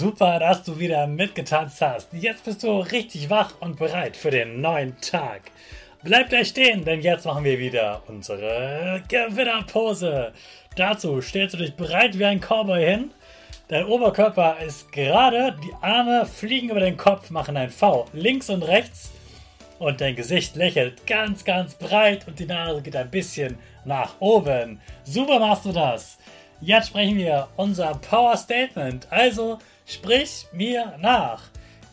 Super, dass du wieder mitgetanzt hast. Jetzt bist du richtig wach und bereit für den neuen Tag. Bleib gleich stehen, denn jetzt machen wir wieder unsere Gewinnerpose. Dazu stellst du dich bereit wie ein Cowboy hin. Dein Oberkörper ist gerade, die Arme fliegen über den Kopf, machen ein V links und rechts und dein Gesicht lächelt ganz, ganz breit und die Nase geht ein bisschen nach oben. Super machst du das. Jetzt sprechen wir unser Power Statement. Also Sprich mir nach.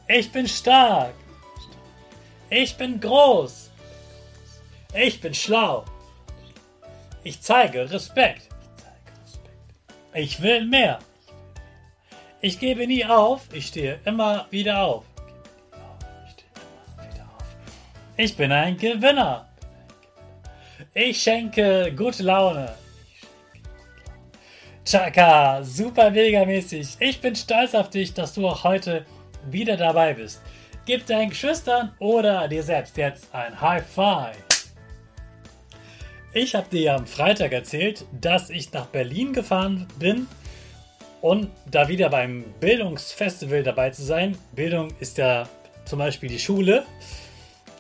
Ich bin stark. Ich bin groß. Ich bin schlau. Ich zeige Respekt. Ich will mehr. Ich gebe nie auf. Ich stehe immer wieder auf. Ich bin ein Gewinner. Ich schenke gute Laune. Chaka, super mega mäßig. Ich bin stolz auf dich, dass du auch heute wieder dabei bist. Gib deinen Geschwistern oder dir selbst jetzt ein High Five. Ich habe dir ja am Freitag erzählt, dass ich nach Berlin gefahren bin und da wieder beim Bildungsfestival dabei zu sein. Bildung ist ja zum Beispiel die Schule.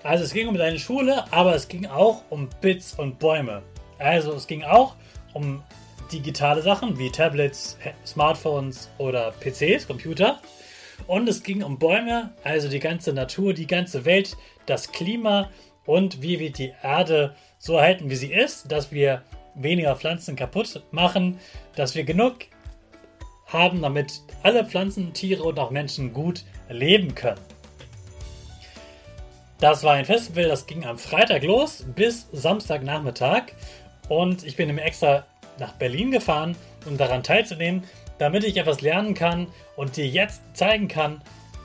Also es ging um deine Schule, aber es ging auch um Bits und Bäume. Also es ging auch um digitale Sachen wie Tablets, Smartphones oder PCs, Computer. Und es ging um Bäume, also die ganze Natur, die ganze Welt, das Klima und wie wir die Erde so erhalten, wie sie ist, dass wir weniger Pflanzen kaputt machen, dass wir genug haben, damit alle Pflanzen, Tiere und auch Menschen gut leben können. Das war ein Festival, das ging am Freitag los bis Samstagnachmittag und ich bin im extra nach Berlin gefahren, um daran teilzunehmen, damit ich etwas lernen kann und dir jetzt zeigen kann,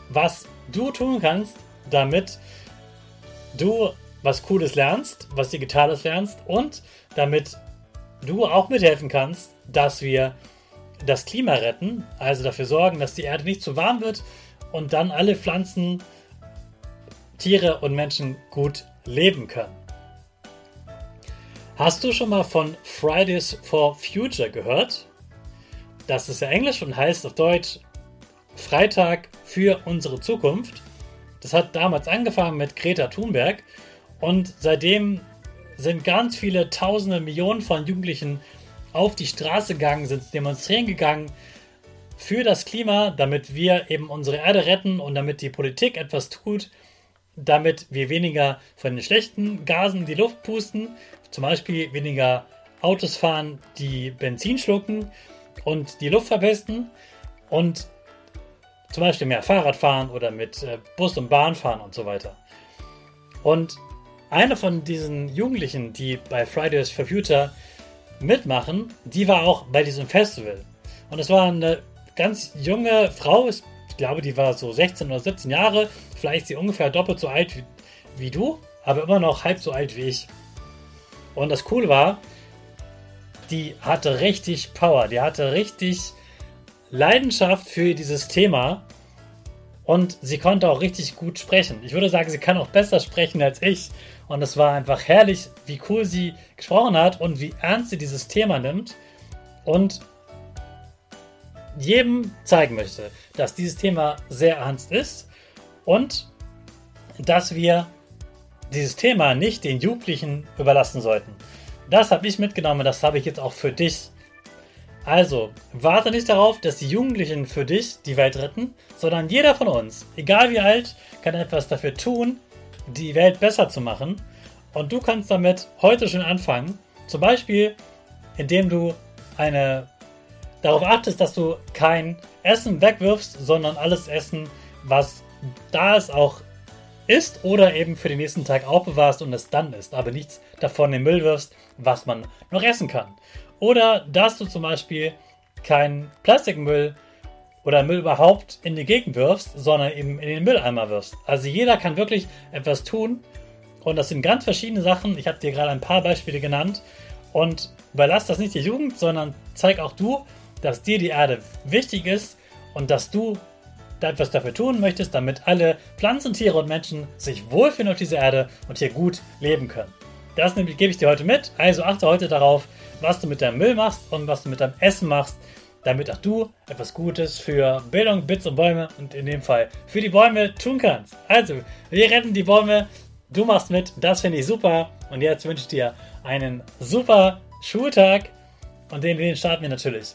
was du tun kannst, damit du was Cooles lernst, was Digitales lernst und damit du auch mithelfen kannst, dass wir das Klima retten, also dafür sorgen, dass die Erde nicht zu warm wird und dann alle Pflanzen, Tiere und Menschen gut leben können. Hast du schon mal von Fridays for Future gehört? Das ist ja Englisch und heißt auf Deutsch Freitag für unsere Zukunft. Das hat damals angefangen mit Greta Thunberg und seitdem sind ganz viele Tausende, Millionen von Jugendlichen auf die Straße gegangen, sind demonstrieren gegangen für das Klima, damit wir eben unsere Erde retten und damit die Politik etwas tut, damit wir weniger von den schlechten Gasen die Luft pusten, zum Beispiel weniger Autos fahren, die Benzin schlucken und die Luft verpesten und zum Beispiel mehr Fahrrad fahren oder mit äh, Bus und Bahn fahren und so weiter. Und eine von diesen Jugendlichen, die bei Fridays for Future mitmachen, die war auch bei diesem Festival. Und es war eine ganz junge Frau, ich glaube, die war so 16 oder 17 Jahre, vielleicht ist sie ungefähr doppelt so alt wie, wie du, aber immer noch halb so alt wie ich. Und das Cool war, die hatte richtig Power, die hatte richtig Leidenschaft für dieses Thema und sie konnte auch richtig gut sprechen. Ich würde sagen, sie kann auch besser sprechen als ich. Und es war einfach herrlich, wie cool sie gesprochen hat und wie ernst sie dieses Thema nimmt. Und jedem zeigen möchte, dass dieses Thema sehr ernst ist und dass wir dieses Thema nicht den Jugendlichen überlassen sollten. Das habe ich mitgenommen, das habe ich jetzt auch für dich. Also, warte nicht darauf, dass die Jugendlichen für dich die Welt retten, sondern jeder von uns, egal wie alt, kann etwas dafür tun, die Welt besser zu machen. Und du kannst damit heute schon anfangen. Zum Beispiel, indem du eine darauf achtest, dass du kein Essen wegwirfst, sondern alles Essen, was da ist, auch isst oder eben für den nächsten Tag aufbewahrst und es dann isst, aber nichts davon in den Müll wirfst, was man noch essen kann. Oder dass du zum Beispiel keinen Plastikmüll oder Müll überhaupt in die Gegend wirfst, sondern eben in den Mülleimer wirfst. Also jeder kann wirklich etwas tun und das sind ganz verschiedene Sachen. Ich habe dir gerade ein paar Beispiele genannt und überlass das nicht der Jugend, sondern zeig auch du, dass dir die Erde wichtig ist und dass du etwas dafür tun möchtest, damit alle Pflanzen, Tiere und Menschen sich wohlfühlen auf dieser Erde und hier gut leben können. Das gebe ich dir heute mit. Also achte heute darauf, was du mit deinem Müll machst und was du mit deinem Essen machst, damit auch du etwas Gutes für Bildung, Bits und Bäume und in dem Fall für die Bäume tun kannst. Also, wir retten die Bäume. Du machst mit. Das finde ich super. Und jetzt wünsche ich dir einen super Schultag. Und den, den starten wir natürlich